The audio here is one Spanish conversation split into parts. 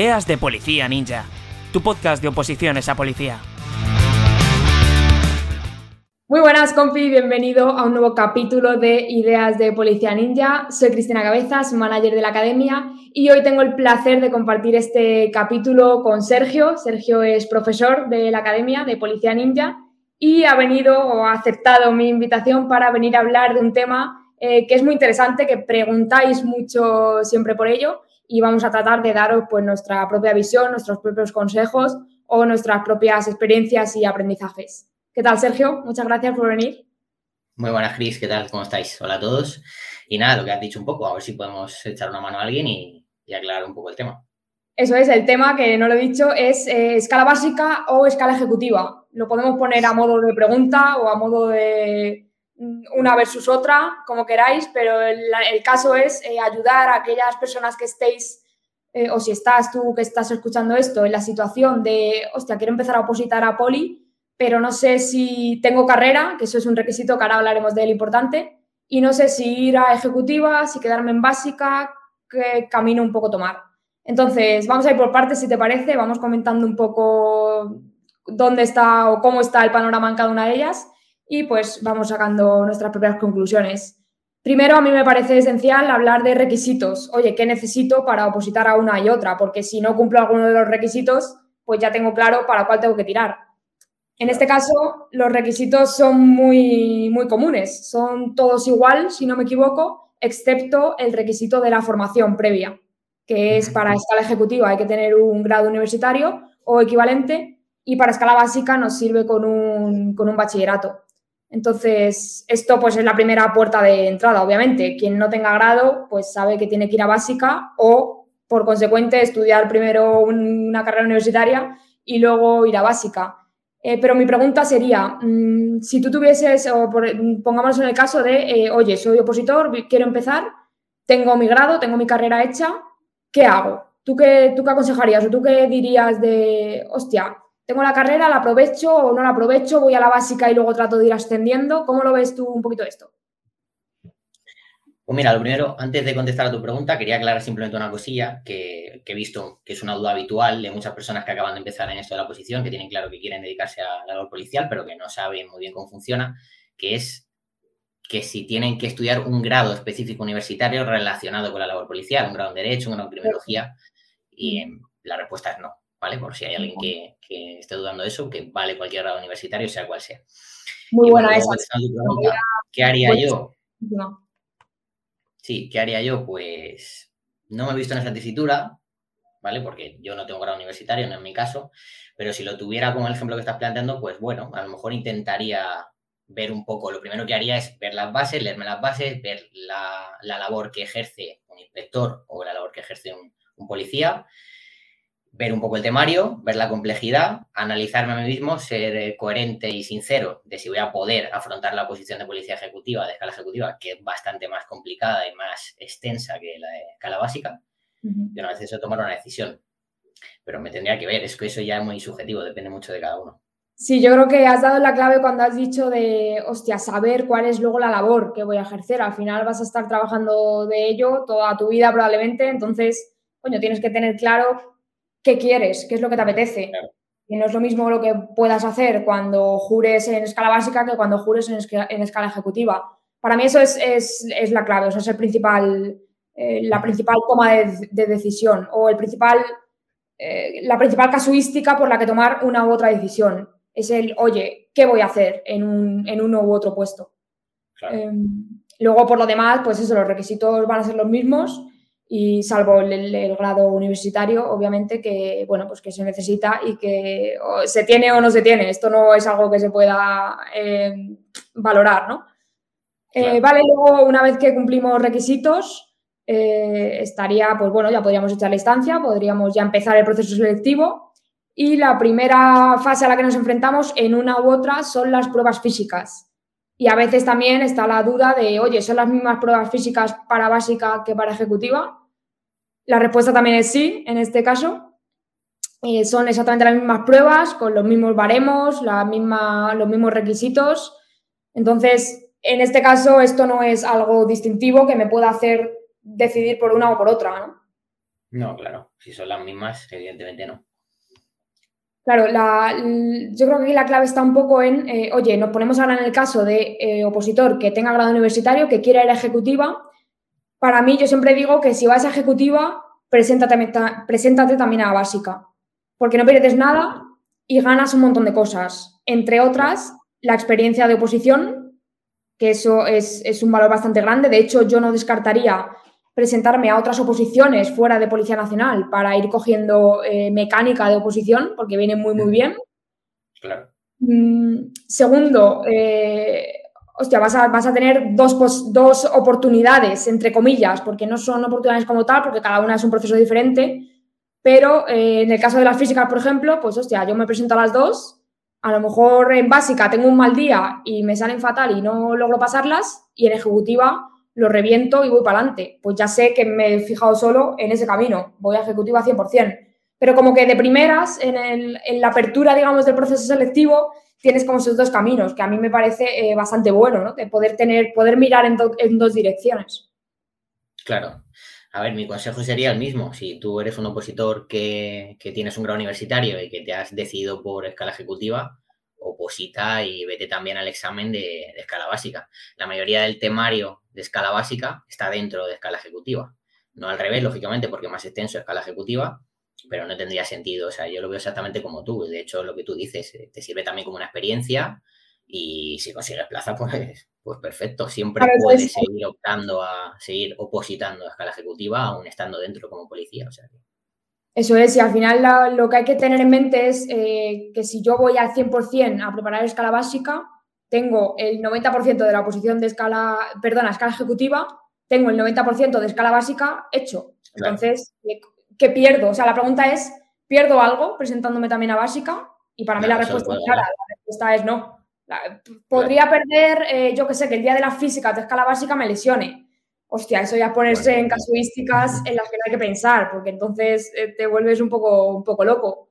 Ideas de Policía Ninja, tu podcast de oposiciones a policía. Muy buenas, compi, bienvenido a un nuevo capítulo de Ideas de Policía Ninja. Soy Cristina Cabezas, manager de la academia, y hoy tengo el placer de compartir este capítulo con Sergio. Sergio es profesor de la academia de Policía Ninja y ha venido o ha aceptado mi invitación para venir a hablar de un tema eh, que es muy interesante, que preguntáis mucho siempre por ello y vamos a tratar de daros pues, nuestra propia visión, nuestros propios consejos o nuestras propias experiencias y aprendizajes. ¿Qué tal, Sergio? Muchas gracias por venir. Muy buenas, Cris. ¿Qué tal? ¿Cómo estáis? Hola a todos. Y nada, lo que has dicho un poco, a ver si podemos echar una mano a alguien y, aclarar un poco el tema. Eso es, el tema que no lo he dicho es eh, escala básica o escala ejecutiva. Lo podemos poner a modo de pregunta o a modo de una versus otra, como queráis, pero el, caso es eh, ayudar a aquellas personas que estéis, eh, o si estás tú que estás escuchando esto, en la situación de, hostia, quiero empezar a opositar a Poli, pero no sé si tengo carrera, que eso es un requisito que ahora hablaremos de él importante, y no sé si ir a ejecutiva, si quedarme en básica, qué camino un poco tomar. Entonces, vamos a ir por partes, si te parece, vamos comentando un poco dónde está o cómo está el panorama en cada una de ellas y pues vamos sacando nuestras propias conclusiones. Primero, a mí me parece esencial hablar de requisitos. Oye, ¿qué necesito para opositar a una y otra? Porque si no cumplo alguno de los requisitos, pues ya tengo claro para cuál tengo que tirar. En este caso, los requisitos son muy, muy comunes, son todos igual, si no me equivoco, excepto el requisito de la formación previa, que es para escala ejecutiva hay que tener un grado universitario o equivalente y para escala básica nos sirve con un, con un bachillerato. Entonces, esto pues es la primera puerta de entrada, obviamente. Quien no tenga grado, pues sabe que tiene que ir a básica o, por consecuente, estudiar primero una carrera universitaria y luego ir a básica. Eh, pero mi pregunta sería, mm, si tú tuvieses, o pongámonos en el caso de, eh, oye, soy opositor, quiero empezar, tengo mi grado, tengo mi carrera hecha, ¿qué hago? ¿Tú qué, ¿Tú qué aconsejarías o tú qué dirías de, hostia, tengo la carrera, la aprovecho o no la aprovecho, voy a la básica y luego trato de ir ascendiendo? ¿Cómo lo ves tú un poquito esto? Pues mira, lo primero, antes de contestar a tu pregunta, quería aclarar simplemente una cosilla que, he visto que es una duda habitual de muchas personas que acaban de empezar en esto de la posición, que tienen claro que quieren dedicarse a la labor policial, pero que no saben muy bien cómo funciona, que es que si tienen que estudiar un grado específico universitario relacionado con la labor policial, un grado en Derecho, un grado en Criminología, y la respuesta es no, ¿vale? Por si hay alguien que, esté dudando de eso, que vale cualquier grado universitario, sea cual sea. Muy buena esa. ¿Qué haría yo? Sí, ¿qué haría yo? Pues no me he visto en esa tesitura, ¿vale? Porque yo no tengo grado universitario, no es mi caso, pero si lo tuviera como el ejemplo que estás planteando, pues bueno, a lo mejor intentaría ver un poco, lo primero que haría es ver las bases, leerme las bases, ver la, labor que ejerce un inspector o la labor que ejerce un policía, ver un poco el temario, ver la complejidad, analizarme a mí mismo, ser eh, coherente y sincero de si voy a poder afrontar la posición de policía ejecutiva, de escala ejecutiva, que es bastante más complicada y más extensa que la de escala básica, y una vez eso tomar una decisión. Pero me tendría que ver, es que eso ya es muy subjetivo, depende mucho de cada uno. Sí, yo creo que has dado la clave cuando has dicho de, hostia, saber cuál es luego la labor que voy a ejercer. Al final vas a estar trabajando de ello toda tu vida probablemente, entonces, coño, tienes que tener claro qué quieres, qué es lo que te apetece. Y no es lo mismo lo que puedas hacer cuando jures en escala básica que cuando jures en, escala, ejecutiva. Para mí eso es, la clave, o sea, es el principal, eh, la principal toma de, decisión o el principal, eh, la principal casuística por la que tomar una u otra decisión. Es el, oye, ¿qué voy a hacer en, un, en uno u otro puesto? Em, luego, por lo demás, pues eso, los requisitos van a ser los mismos y salvo el, grado universitario, obviamente, que, bueno, pues que se necesita y que se tiene o no se tiene. Esto no es algo que se pueda eh, valorar, ¿no? Eh, vale, luego, una vez que cumplimos requisitos, eh, estaría, pues bueno, ya podríamos echar la instancia, podríamos ya empezar el proceso selectivo y la primera fase a la que nos enfrentamos en una u otra son las pruebas físicas. Y a veces también está la duda de, oye, ¿son las mismas pruebas físicas para básica que para ejecutiva? La respuesta también es sí, en este caso. Eh, son exactamente las mismas pruebas, con los mismos baremos, la misma, los mismos requisitos. Entonces, en este caso, esto no es algo distintivo que me pueda hacer decidir por una o por otra, ¿no? No, claro, si son las mismas, evidentemente no. Claro, yo creo que aquí la clave está un poco en, eh, oye, nos ponemos ahora en el caso de eh, opositor que tenga grado universitario, que quiera ir a ejecutiva. Para mí, yo siempre digo que si vas a ejecutiva, preséntate, preséntate también a básica, porque no pierdes nada y ganas un montón de cosas. Entre otras, la experiencia de oposición, que eso es, es un valor bastante grande. De hecho, yo no descartaría presentarme a otras oposiciones fuera de Policía Nacional para ir cogiendo eh, mecánica de oposición, porque viene muy, muy bien. Claro. Mm, segundo, eh, hostia, vas a, vas a tener dos, dos, oportunidades, entre comillas, porque no son oportunidades como tal, porque cada una es un proceso diferente, pero eh, en el caso de las físicas, por ejemplo, pues hostia, yo me presento a las dos, a lo mejor en básica tengo un mal día y me salen fatal y no logro pasarlas, y en ejecutiva lo reviento y voy para adelante. Pues ya sé que me he fijado solo en ese camino, voy a ejecutiva 100%. Pero como que de primeras, en, la apertura, digamos, del proceso selectivo, tienes como esos dos caminos, que a mí me parece eh, bastante bueno, ¿no? De poder tener, poder mirar en, dos direcciones. Claro. A ver, mi consejo sería el mismo. Si tú eres un opositor que, que, tienes un grado universitario y que te has decidido por escala ejecutiva, oposita y vete también al examen de, escala básica. La mayoría del temario de escala básica está dentro de escala ejecutiva. No al revés, lógicamente, porque más extenso es escala ejecutiva, pero no tendría sentido. O sea, yo lo veo exactamente como tú. De hecho, lo que tú dices, eh, te sirve también como una experiencia y si consigues plaza, pues, pues perfecto. Siempre puedes seguir optando a seguir opositando a escala ejecutiva, aún estando dentro como policía. O sea, eso es, y al final lo que hay que tener en mente es eh, que si yo voy al 100% a preparar escala básica, tengo el 90% de la oposición de escala, perdona, escala ejecutiva, tengo el 90% de escala básica hecho. Entonces, ¿qué pierdo? O sea, la pregunta es, ¿pierdo algo presentándome también a básica? Y para mí la respuesta es clara, la respuesta es no. podría perder, eh, yo qué sé, que el día de la física de escala básica me lesione hostia, eso ya es ponerse en casuísticas en las que no hay que pensar, porque entonces eh, te vuelves un poco, un poco loco.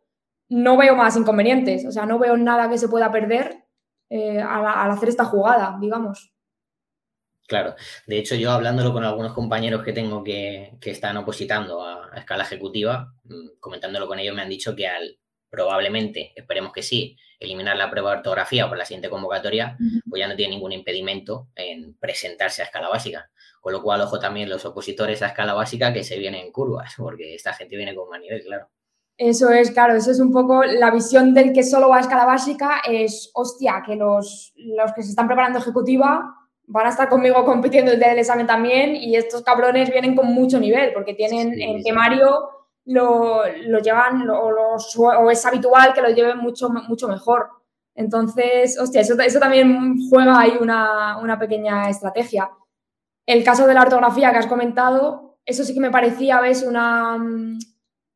No veo más inconvenientes, o sea, no veo nada que se pueda perder eh, al, hacer esta jugada, digamos. Claro, de hecho yo hablándolo con algunos compañeros que tengo que, están opositando a, escala ejecutiva, mm, comentándolo con ellos me han dicho que al probablemente, esperemos que sí, eliminar la prueba de ortografía por la siguiente convocatoria, pues ya no tiene ningún impedimento en presentarse a escala básica. Con lo cual, ojo también los opositores a escala básica que se vienen en curvas, porque esta gente viene con más nivel, claro. Eso es, claro, eso es un poco la visión del que solo va a escala básica, es, hostia, que los, los que se están preparando ejecutiva van a estar conmigo compitiendo el día del examen también y estos cabrones vienen con mucho nivel, porque tienen en temario lo, lo llevan, lo, o es habitual que lo lleven mucho, mucho mejor. Entonces, hostia, eso, eso también juega ahí una, una pequeña estrategia. El caso de la ortografía que has comentado, eso sí que me parecía, ves, una, mm,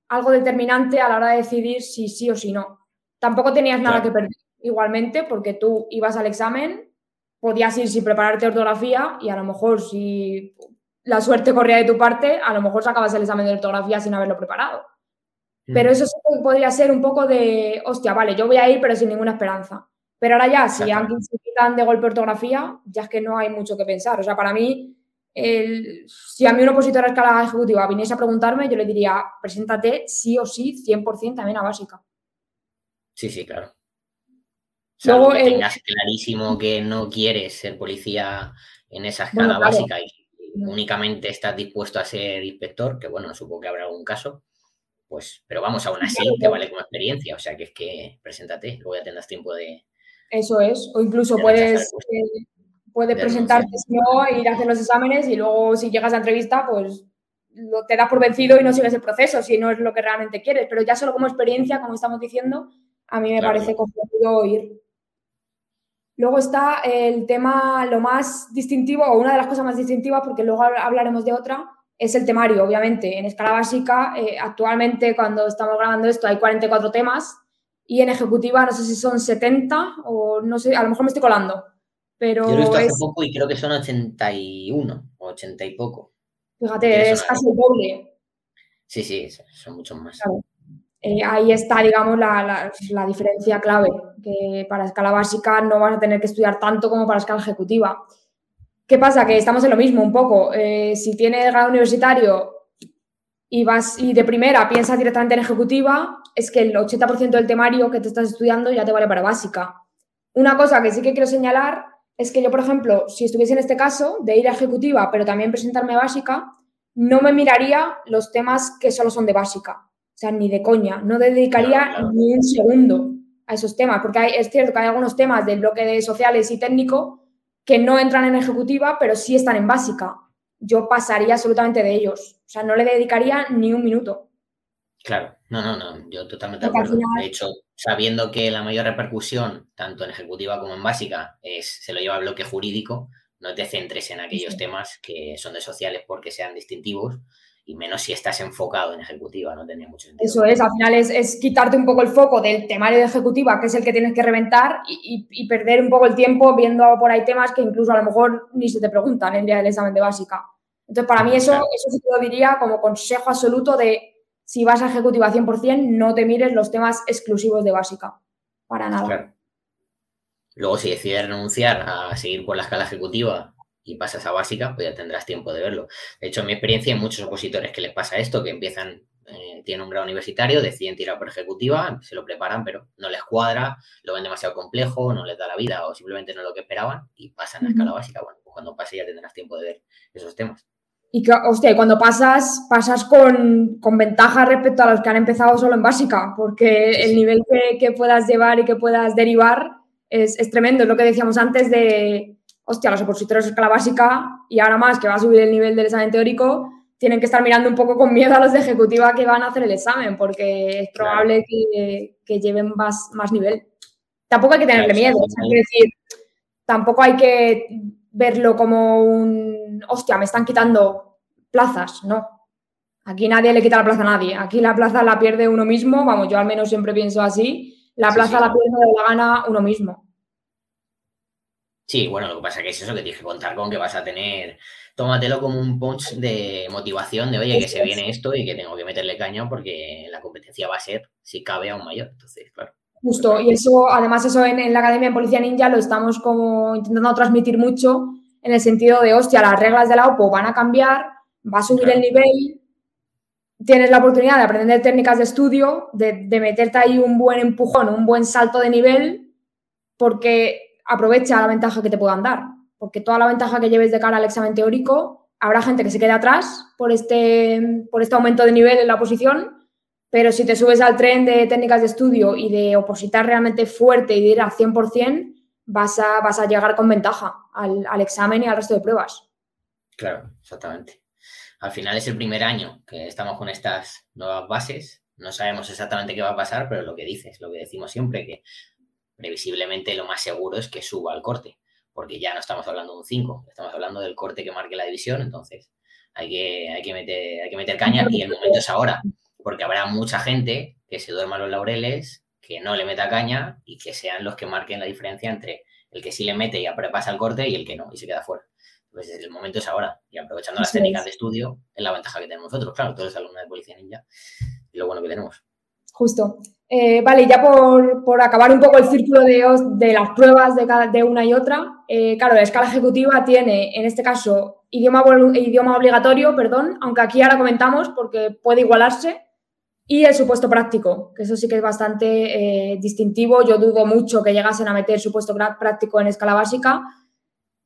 algo determinante a la hora de decidir si sí o si no. Tampoco tenías nada que perder igualmente porque tú ibas al examen, podías ir sin prepararte ortografía y a lo mejor si la suerte corría de tu parte, a lo mejor sacabas el examen de ortografía sin haberlo preparado. Pero eso sí podría ser un poco de, hostia, vale, yo voy a ir pero sin ninguna esperanza. Pero ahora ya, si alguien se quitan de golpe ortografía, ya es que no hay mucho que pensar. O sea, para mí, si a mí un opositor a escala ejecutiva viniese a preguntarme, yo le diría, preséntate sí o sí, 100% también a básica. Sí, sí, claro. Luego, que tengas clarísimo que no quieres ser policía en esa escala básica y únicamente estás dispuesto a ser inspector, que bueno, supongo que habrá algún caso, pues, pero vamos, aún así te vale como experiencia, o sea que es que preséntate, luego ya tendrás tiempo de... Eso es, o incluso puedes Puedes presentarte si no, ir a hacer los exámenes y luego si llegas a la entrevista, pues lo, te das por vencido y no sigues el proceso si no es lo que realmente quieres. Pero ya solo como experiencia, como estamos diciendo, a mí me parece complicado ir. Luego está el tema, lo más distintivo, o una de las cosas más distintivas, porque luego hablaremos de otra, es el temario, obviamente. En escala básica, eh, actualmente cuando estamos grabando esto hay 44 temas y en ejecutiva no sé si son 70 o no sé, a lo mejor me estoy colando. Pero Yo lo he visto hace poco y creo que son 81 o 80 y poco. Fíjate, es casi el doble. Sí, sí, son muchos más. Eh, ahí está, digamos, la, diferencia clave, que para escala básica no vas a tener que estudiar tanto como para escala ejecutiva. ¿Qué pasa? Que estamos en lo mismo un poco. Eh, si tienes grado universitario y vas y de primera piensas directamente en ejecutiva, es que el 80% del temario que te estás estudiando ya te vale para básica. Una cosa que sí que quiero señalar es que yo, por ejemplo, si estuviese en este caso de ir a ejecutiva, pero también presentarme básica, no me miraría los temas que solo son de básica. O sea, ni de coña. No dedicaría ni un segundo a esos temas, porque es cierto que hay algunos temas del bloque de sociales y técnico que no entran en ejecutiva, pero sí están en básica. Yo pasaría absolutamente de ellos. O sea, no le dedicaría ni un minuto. Claro, no, no, no, yo totalmente de acuerdo. De hecho, sabiendo que la mayor repercusión, tanto en ejecutiva como en básica, es, se lo lleva al bloque jurídico, no te centres en aquellos temas que son de sociales porque sean distintivos, y menos si estás enfocado en ejecutiva, no tenía mucho sentido. Eso es, al final es, quitarte un poco el foco del temario de ejecutiva, que es el que tienes que reventar, y, perder un poco el tiempo viendo por ahí temas que incluso a lo mejor ni se te preguntan en el día del examen de básica. Entonces, para mí eso, eso sí lo diría como consejo absoluto de si vas a ejecutiva 100%, no te mires los temas exclusivos de básica, para nada. Luego, si decides renunciar a seguir por la escala ejecutiva y pasas a básica, pues ya tendrás tiempo de verlo. De hecho, en mi experiencia, hay muchos opositores que les pasa esto, que empiezan, eh, tienen un grado universitario, deciden tirar por ejecutiva, se lo preparan, pero no les cuadra, lo ven demasiado complejo, no les da la vida o simplemente no es lo que esperaban y pasan a escala básica. Bueno, pues cuando pase ya tendrás tiempo de ver esos temas. Y que, hostia, cuando pasas, pasas con, con, ventaja respecto a los que han empezado solo en básica, porque el nivel que, que, puedas llevar y que puedas derivar es, es tremendo. Es lo que decíamos antes de, hostia, los opositores de escala básica y ahora más que va a subir el nivel del examen teórico, tienen que estar mirando un poco con miedo a los de ejecutiva que van a hacer el examen, porque es probable que, que, lleven más, más nivel. Tampoco hay que tenerle miedo, es decir, tampoco hay que verlo como un, hostia, me están quitando plazas, no. Aquí nadie le quita la plaza a nadie, aquí la plaza la pierde uno mismo, vamos, yo al menos siempre pienso así, la plaza la pierde o la gana uno mismo. Sí, bueno, lo que pasa es que es eso que tienes que contar con que vas a tener, tómatelo como un punch de motivación de, oye, que se viene esto y que tengo que meterle caña porque la competencia va a ser, si cabe, aún mayor. Entonces, claro. Justo, y eso, además, eso en, la Academia de Policía Ninja lo estamos como intentando transmitir mucho en el sentido de, hostia, las reglas de la OPO van a cambiar, va a subir el nivel, tienes la oportunidad de aprender técnicas de estudio, de, de meterte ahí un buen empujón, un buen salto de nivel, porque aprovecha la ventaja que te puedan dar, porque toda la ventaja que lleves de cara al examen teórico, habrá gente que se quede atrás por este, por este aumento de nivel en la oposición, pero si te subes al tren de técnicas de estudio y de opositar realmente fuerte y de ir al 100%, vas a, vas a llegar con ventaja al, al examen y al resto de pruebas. Claro, exactamente. Al final es el primer año que estamos con estas nuevas bases. No sabemos exactamente qué va a pasar, pero lo que dices, lo que decimos siempre, que previsiblemente lo más seguro es que suba el corte, porque ya no estamos hablando de un 5, estamos hablando del corte que marque la división, entonces hay que, hay que, meter, hay que meter caña y el momento es ahora, porque habrá mucha gente que se duerma los laureles, que no le meta caña y que sean los que marquen la diferencia entre el que sí le mete y pasa el corte y el que no y se queda fuera. Entonces el momento es ahora y aprovechando las técnicas de estudio es la ventaja que tenemos nosotros, claro, todos los alumnos de Policía Ninja y lo bueno que tenemos. Justo. Eh, vale, ya por, acabar un poco el círculo de, de las pruebas de, cada, de una y otra, eh, claro, la escala ejecutiva tiene, en este caso, idioma, idioma obligatorio, perdón, aunque aquí ahora comentamos porque puede igualarse, y el supuesto práctico, que eso sí que es bastante eh, distintivo. Yo dudo mucho que llegasen a meter supuesto práctico en escala básica.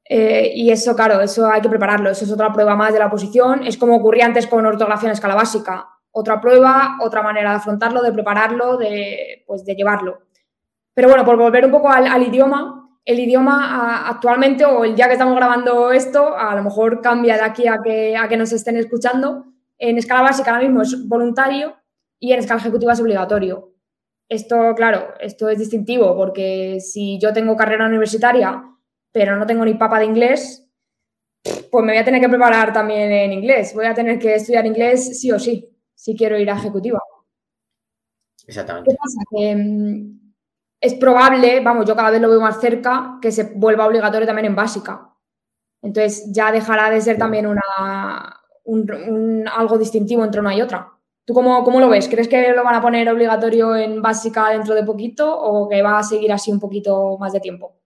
y eso, claro, eso hay que prepararlo. Eso es otra prueba más de la oposición. Es como ocurría antes con ortografía en escala básica otra prueba, otra manera de afrontarlo, de prepararlo, de, pues, de llevarlo. Pero bueno, por volver un poco al, idioma, el idioma actualmente o el día que estamos grabando esto, a lo mejor cambia de aquí a que, a que nos estén escuchando. En escala básica ahora mismo es voluntario y en escala ejecutiva es obligatorio. Esto, claro, esto es distintivo porque si yo tengo carrera universitaria pero no tengo ni papa de inglés, pues me voy a tener que preparar también en inglés. Voy a tener que estudiar inglés sí o sí si quiero ir a ejecutiva. Exactamente. ¿Qué pasa? Que mm, es probable, vamos, yo cada vez lo veo más cerca, que se vuelva obligatorio también en básica. Entonces ya dejará de ser también una, un, algo distintivo entre una y otra. ¿Tú cómo, cómo, lo ves? ¿Crees que lo van a poner obligatorio en básica dentro de poquito o que va a seguir así un poquito más de tiempo?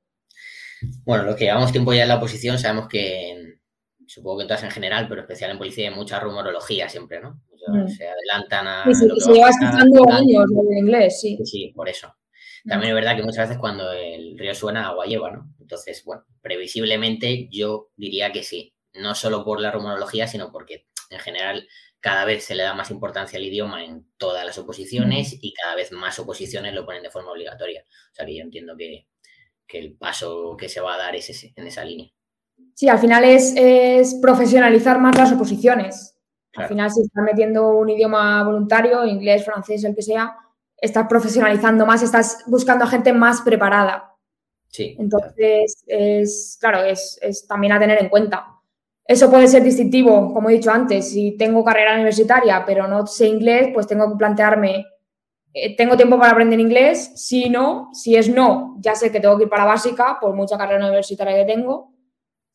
Bueno, los que llevamos tiempo ya en la oposición sabemos que, supongo que en todas en general, pero especial en policía, hay mucha rumorología siempre, ¿no? Mm. se adelantan a. Sí, sí, lo que se va lleva escuchando años en inglés, sí. Sí, por eso. También es verdad que muchas veces cuando el río suena, agua lleva, ¿no? Entonces, bueno, previsiblemente yo diría que sí. No solo por la rumorología, sino porque en general cada vez se le da más importancia al idioma en todas las oposiciones y cada vez más oposiciones lo ponen de forma obligatoria. O sea que yo entiendo que, que el paso que se va a dar es ese, en esa línea. Sí, al final es, es profesionalizar más las oposiciones. Al Claro. final, si estás metiendo un idioma voluntario, inglés, francés, el que sea, estás profesionalizando más, estás buscando a gente más preparada. Sí. Entonces, es, claro, es, es también a tener en cuenta. Eso puede ser distintivo, como he dicho antes, si tengo carrera universitaria pero no sé inglés, pues tengo que plantearme, eh, ¿tengo tiempo para aprender inglés? Si no, si es no, ya sé que tengo que ir para básica, por mucha carrera universitaria que tengo.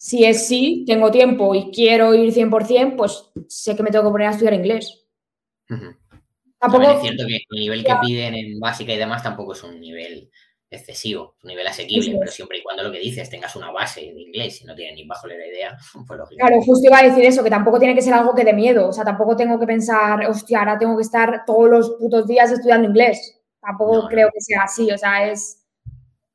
Si es sí, tengo tiempo y quiero ir 100%, pues sé que me tengo que poner a estudiar inglés. Tampoco, es cierto que el nivel que Ya. piden en básica y demás tampoco es un nivel excesivo, es un nivel asequible, pero siempre y cuando lo que dices tengas una base de inglés y no tienes ni bajo la idea, pues lógico. Claro, justo iba a decir eso, que tampoco tiene que ser algo que dé miedo. O sea, tampoco tengo que pensar, hostia, ahora tengo que estar todos los putos días estudiando inglés. Tampoco No, no. creo que sea así. O sea, es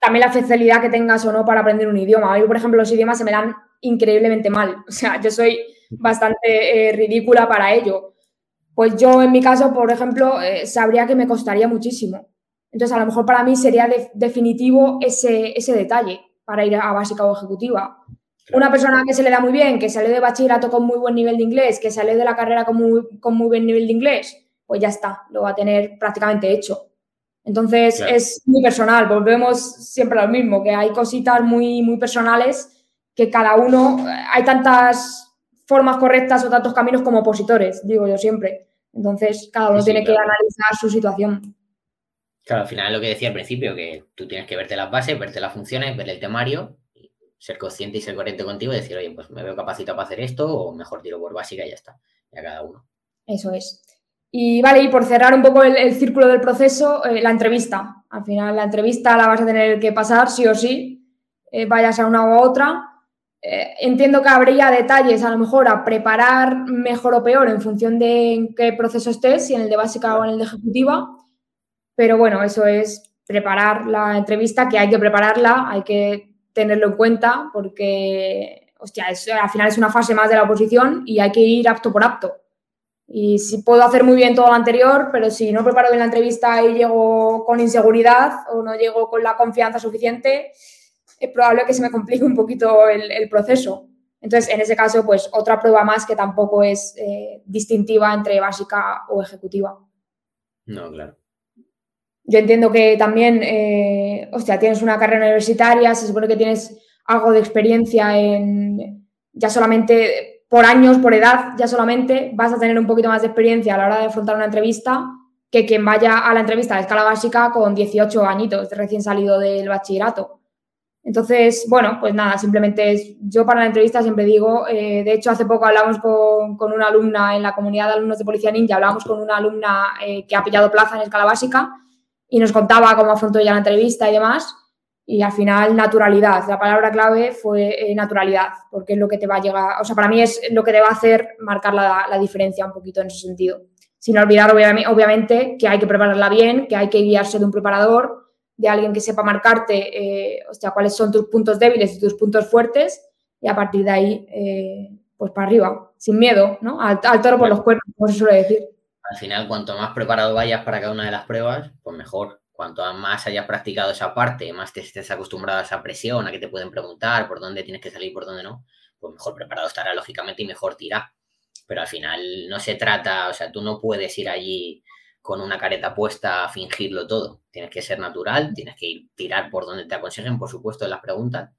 también la facilidad que tengas o no para aprender un idioma. A mí, por ejemplo, los idiomas se me dan increíblemente mal. O sea, yo soy bastante eh, ridícula para ello. Pues yo, en mi caso, por ejemplo, eh, sabría que me costaría muchísimo. Entonces, a lo mejor para mí sería de- definitivo ese, ese detalle para ir a básica o ejecutiva. Una persona que se le da muy bien, que sale de bachillerato con muy buen nivel de inglés, que sale de la carrera con muy, con muy buen nivel de inglés, pues ya está, lo va a tener prácticamente hecho. Entonces Claro. es muy personal, volvemos siempre a lo mismo, que hay cositas muy, muy personales que cada uno, hay tantas formas correctas o tantos caminos como opositores, digo yo siempre. Entonces cada uno Sí, tiene que analizar su situación. Claro, al final es lo que decía al principio, que tú tienes que verte las bases, verte las funciones, ver el temario, ser consciente y ser coherente contigo y decir, oye, pues me veo capacitado para hacer esto o mejor tiro por básica y ya está, ya cada uno. Eso es. Y vale, y por cerrar un poco el, círculo del proceso, eh, la entrevista. Al final, la entrevista la vas a tener que pasar sí o sí, eh, vayas a una u a otra. Eh, entiendo que habría detalles a lo mejor a preparar mejor o peor en función de en qué proceso estés, si en el de básica o en el de ejecutiva. Pero bueno, eso es preparar la entrevista, que hay que prepararla, hay que tenerlo en cuenta, porque, hostia, es- al final es una fase más de la oposición y hay que ir apto por apto. Y si puedo hacer muy bien todo lo anterior, pero si no preparo bien la entrevista y llego con inseguridad o no llego con la confianza suficiente, es probable que se me complique un poquito el, el proceso. Entonces, en ese caso, pues otra prueba más que tampoco es eh, distintiva entre básica o ejecutiva. No, claro. Yo entiendo que también, eh, hostia, tienes una carrera universitaria, se supone que tienes algo de experiencia en, ya solamente por años, por edad, ya solamente vas a tener un poquito más de experiencia a la hora de afrontar una entrevista que quien vaya a la entrevista de escala básica con 18 añitos, recién salido del bachillerato. Entonces, bueno, pues nada, simplemente es, yo para la entrevista siempre digo, eh, de hecho hace poco hablamos con, con, una alumna en la comunidad de alumnos de Policía Ninja, hablamos con una alumna eh, que ha pillado plaza en escala básica y nos contaba cómo afrontó ella la entrevista y demás. Y al final, naturalidad. La palabra clave fue eh, naturalidad, porque es lo que te va a llegar, o sea, para mí es lo que te va a hacer marcar la, la diferencia un poquito en ese sentido. Sin olvidar, obviamente, que hay que prepararla bien, que hay que guiarse de un preparador, de alguien que sepa marcarte, eh, o sea, cuáles son tus puntos débiles y tus puntos fuertes, y a partir de ahí, eh, pues para arriba, sin miedo, ¿no? Al, al toro por los cuernos, como se suele decir. Al final, cuanto más preparado vayas para cada una de las pruebas, pues mejor. Cuanto más hayas practicado esa parte, más te estés acostumbrado a esa presión, a que te pueden preguntar por dónde tienes que salir, por dónde no, pues mejor preparado estará lógicamente y mejor tira. Pero al final no se trata, o sea, tú no puedes ir allí con una careta puesta a fingirlo todo. Tienes que ser natural, tienes que ir tirar por donde te aconsejen, por supuesto, en las preguntas,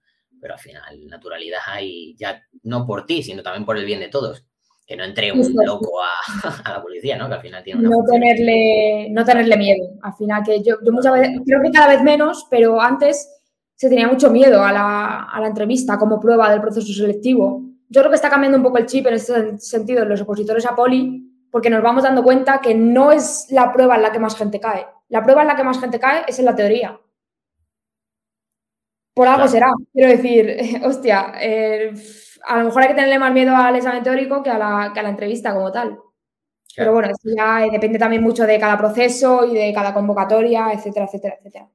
pero al final naturalidad hay ya no por ti, sino también por el bien de todos. Que no entre un loco a, a la policía, ¿no? Que al final tiene una no tenerle, no tenerle miedo. Al final, que yo, yo muchas veces, creo que cada vez menos, pero antes se tenía mucho miedo a la, a la entrevista como prueba del proceso selectivo. Yo creo que está cambiando un poco el chip en ese sentido en los opositores a poli, porque nos vamos dando cuenta que no es la prueba en la que más gente cae. La prueba en la que más gente cae es en la teoría. Por algo claro. será. Quiero decir, hostia, eh, a lo mejor hay que tenerle más miedo al examen teórico que a, la, que a la entrevista como tal. Pero bueno, esto ya depende también mucho de cada proceso y de cada convocatoria, etcétera, etcétera, etcétera.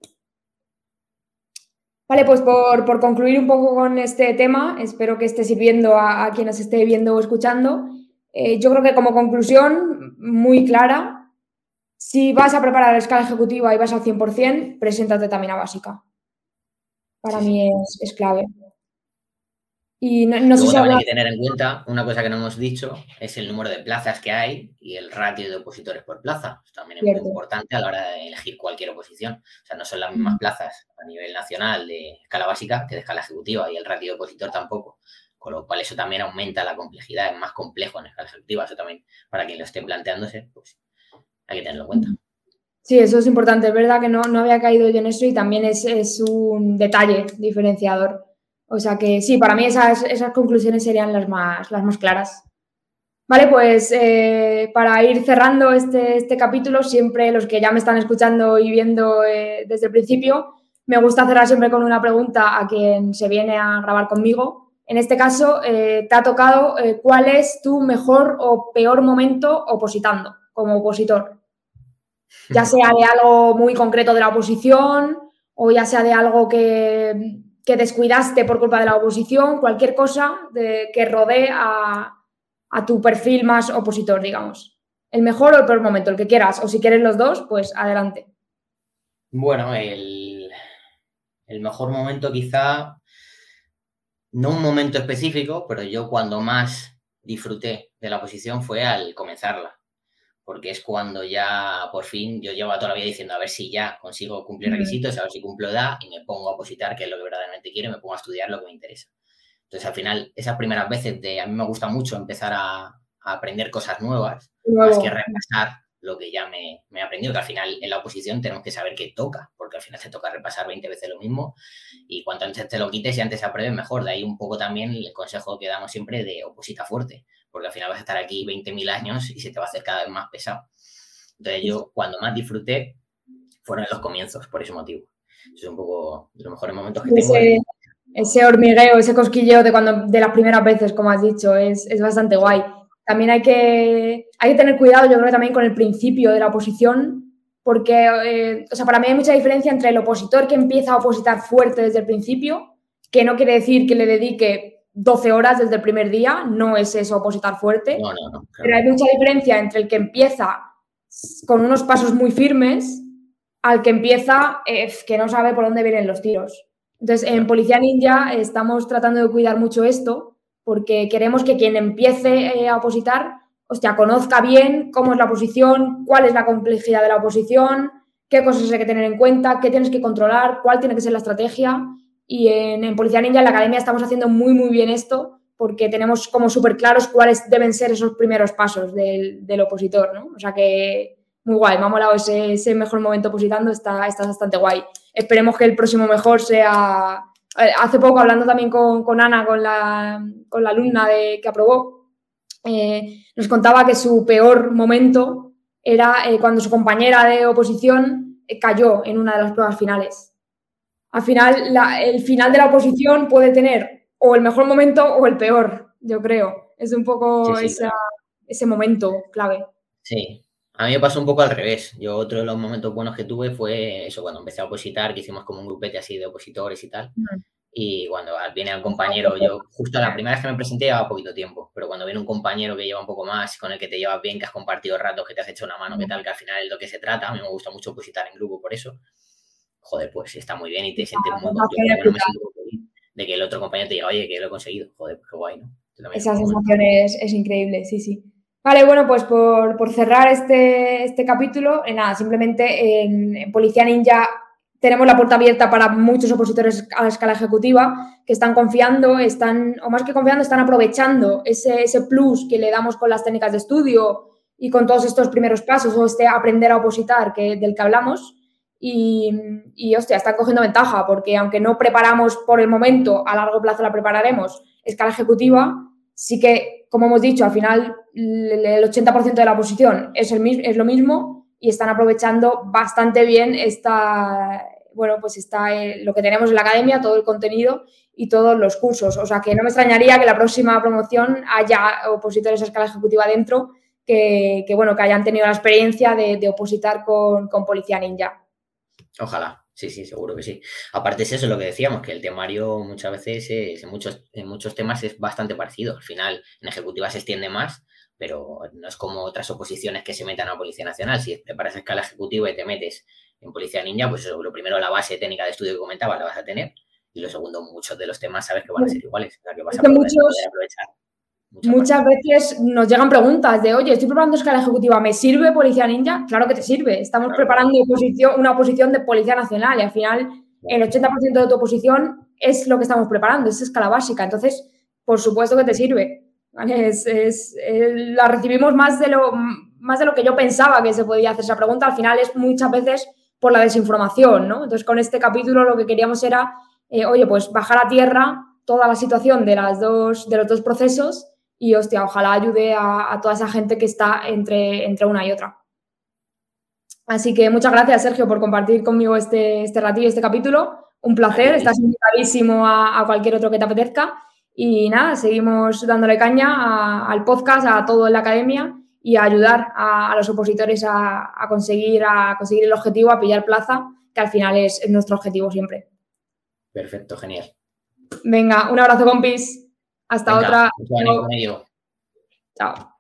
Vale, pues por, concluir un poco con este tema, espero que esté sirviendo a, a quien nos esté viendo o escuchando. Eh, yo creo que como conclusión muy clara, si vas a preparar la escala ejecutiva y vas al 100%, preséntate también a básica. Para mí es clave. Y no, sé si hay que tener en cuenta una cosa que no hemos dicho, es el número de plazas que hay y el ratio de opositores por plaza. también es muy importante a la hora de elegir cualquier oposición. O sea, no son las mismas plazas a nivel nacional de escala básica que de escala ejecutiva y el ratio de opositor tampoco. Con lo cual eso también aumenta la complejidad, es más complejo en escala ejecutiva. Eso también, para quien lo esté planteándose, pues hay que tenerlo en cuenta. Sí, eso es importante. Es verdad que no, no había caído yo en eso y también es, es un detalle diferenciador. O sea que sí, para mí esas, esas conclusiones serían las más, las más claras. Vale, pues eh, para ir cerrando este, este, capítulo, siempre los que ya me están escuchando y viendo eh, desde el principio, me gusta cerrar siempre con una pregunta a quien se viene a grabar conmigo. En este caso, eh, te ha tocado cuál es tu mejor o peor momento opositando como opositor. Ya sea de algo muy concreto de la oposición o ya sea de algo que que descuidaste por culpa de la oposición, cualquier cosa de, que rodee a, tu perfil más opositor, digamos. El mejor o el peor momento, el que quieras, o si quieres los dos, pues adelante. Bueno, el, el mejor momento quizá, no un momento específico, pero yo cuando más disfruté de la oposición fue al comenzarla porque es cuando ya por fin yo llevo toda la vida diciendo a ver si ya consigo cumplir requisitos, a ver si cumplo edad y me pongo a opositar, que es lo que verdaderamente quiero, y me pongo a estudiar lo que me interesa. Entonces, al final, esas primeras veces de a mí me gusta mucho empezar a, aprender cosas nuevas, más que repasar lo que ya me, me, he aprendido, que al final en la oposición tenemos que saber qué toca, porque al final te toca repasar 20 veces lo mismo y cuanto antes te lo quites y antes apruebes, mejor. De ahí un poco también el consejo que damos siempre de oposita fuerte porque al final vas a estar aquí 20.000 años y se te va a hacer cada vez más pesado. Entonces yo cuando más disfruté fueron en los comienzos, por ese motivo. es un poco de los mejores momentos que tengo. Ese hormigueo, ese cosquilleo de, cuando, de las primeras veces, como has dicho, es, bastante guay. También hay que, hay que tener cuidado, yo creo, también con el principio de la oposición, porque, eh, o sea, para mí hay mucha diferencia entre el opositor que empieza a opositar fuerte desde el principio, que no quiere decir que le dedique 12 horas desde el primer día, no es eso opositar fuerte. Pero hay mucha diferencia entre el que empieza con unos pasos muy firmes al que empieza eh, que no sabe por dónde vienen los tiros. Entonces, en Policía Ninja estamos tratando de cuidar mucho esto porque queremos que quien empiece eh, a opositar, hostia, conozca bien cómo es la oposición, cuál es la complejidad de la oposición, qué cosas hay que tener en cuenta, qué tienes que controlar, cuál tiene que ser la estrategia y en, Policía Ninja, en la academia, estamos haciendo muy, muy bien esto porque tenemos como súper claros cuáles deben ser esos primeros pasos del, opositor, ¿no? O sea que muy guay, me ha molado ese, mejor momento opositando, está, está bastante guay. Esperemos que el próximo mejor sea... Eh, hace poco, hablando también con, Ana, con la, con la, alumna de, que aprobó, eh, nos contaba que su peor momento era eh, cuando su compañera de oposición cayó en una de las pruebas finales al final el final de la oposición puede tener o el mejor momento o el peor, yo creo. Es un poco ese momento clave. Sí, a mí me pasó un poco al revés. Yo otro de los momentos buenos que tuve fue eso, cuando empecé a opositar, que hicimos como un grupete así de opositores y tal. Y cuando viene el compañero, yo justo la primera vez que me presenté llevaba poquito tiempo, pero cuando viene un compañero que lleva un poco más, con el que te llevas bien, que has compartido ratos, que te has hecho una mano, que tal, que al final es lo que se trata, a mí me gusta mucho opositar en grupo por eso joder, pues está muy bien y te sientes muy contento. de que el otro compañero te diga, oye, que lo he conseguido. Joder, pues qué guay, ¿no? Esa sensación es, increíble, sí, sí. Vale, bueno, pues por, cerrar este, este capítulo, eh, nada, simplemente en, Policía Ninja tenemos la puerta abierta para muchos opositores a la escala ejecutiva que están confiando, están, o más que confiando, están aprovechando ese, ese plus que le damos con las técnicas de estudio y con todos estos primeros pasos o este aprender a opositar que, del que hablamos y, y, hostia, están cogiendo ventaja porque aunque no preparamos por el momento, a largo plazo la prepararemos, escala ejecutiva, sí que, como hemos dicho, al final el 80% de la posición es, el, es lo mismo y están aprovechando bastante bien esta, bueno, pues está eh, lo que tenemos en la academia, todo el contenido y todos los cursos. O sea que no me extrañaría que la próxima promoción haya opositores a escala ejecutiva dentro que, bueno, que hayan tenido la experiencia de, opositar con, Policía Ninja. Ojalá, sí, sí, seguro que sí. Aparte es eso lo que decíamos, que el temario muchas veces es, en, muchos, en muchos temas es bastante parecido. Al final, en ejecutiva se extiende más, pero no es como otras oposiciones que se metan a Policía Nacional. Si te paras a escala ejecutiva y te metes en Policía Ninja, pues eso, lo primero, la base técnica de estudio que comentaba la vas a tener. Y lo segundo, muchos de los temas sabes que van a ser iguales. que vas a aprovechar Muchas veces nos llegan preguntas de, oye, estoy preparando escala ejecutiva, ¿me sirve Policía Ninja? Claro que te sirve. Estamos preparando una oposición de Policía Nacional y al final el 80% de tu oposición es lo que estamos preparando, es escala básica. Entonces, por supuesto que te sirve. Es, la recibimos más de, lo, más de lo que yo pensaba que se podía hacer esa pregunta. Al final es muchas veces por la desinformación, ¿no? Entonces, con este capítulo lo que queríamos era, eh, oye, pues bajar a tierra toda la situación de, las dos, de los dos procesos y hostia, ojalá ayude a, toda esa gente que está entre, entre una y otra. Así que muchas gracias, Sergio, por compartir conmigo este, este ratillo, este capítulo. Un placer, estás invitadísimo a, cualquier otro que te apetezca. Y nada, seguimos dándole caña al podcast, a todo en la academia y a ayudar a, los opositores a, conseguir, a conseguir el objetivo, a pillar plaza, que al final es, es nuestro objetivo siempre. Perfecto, genial. Venga, un abrazo, compis. Hasta otra. Chao.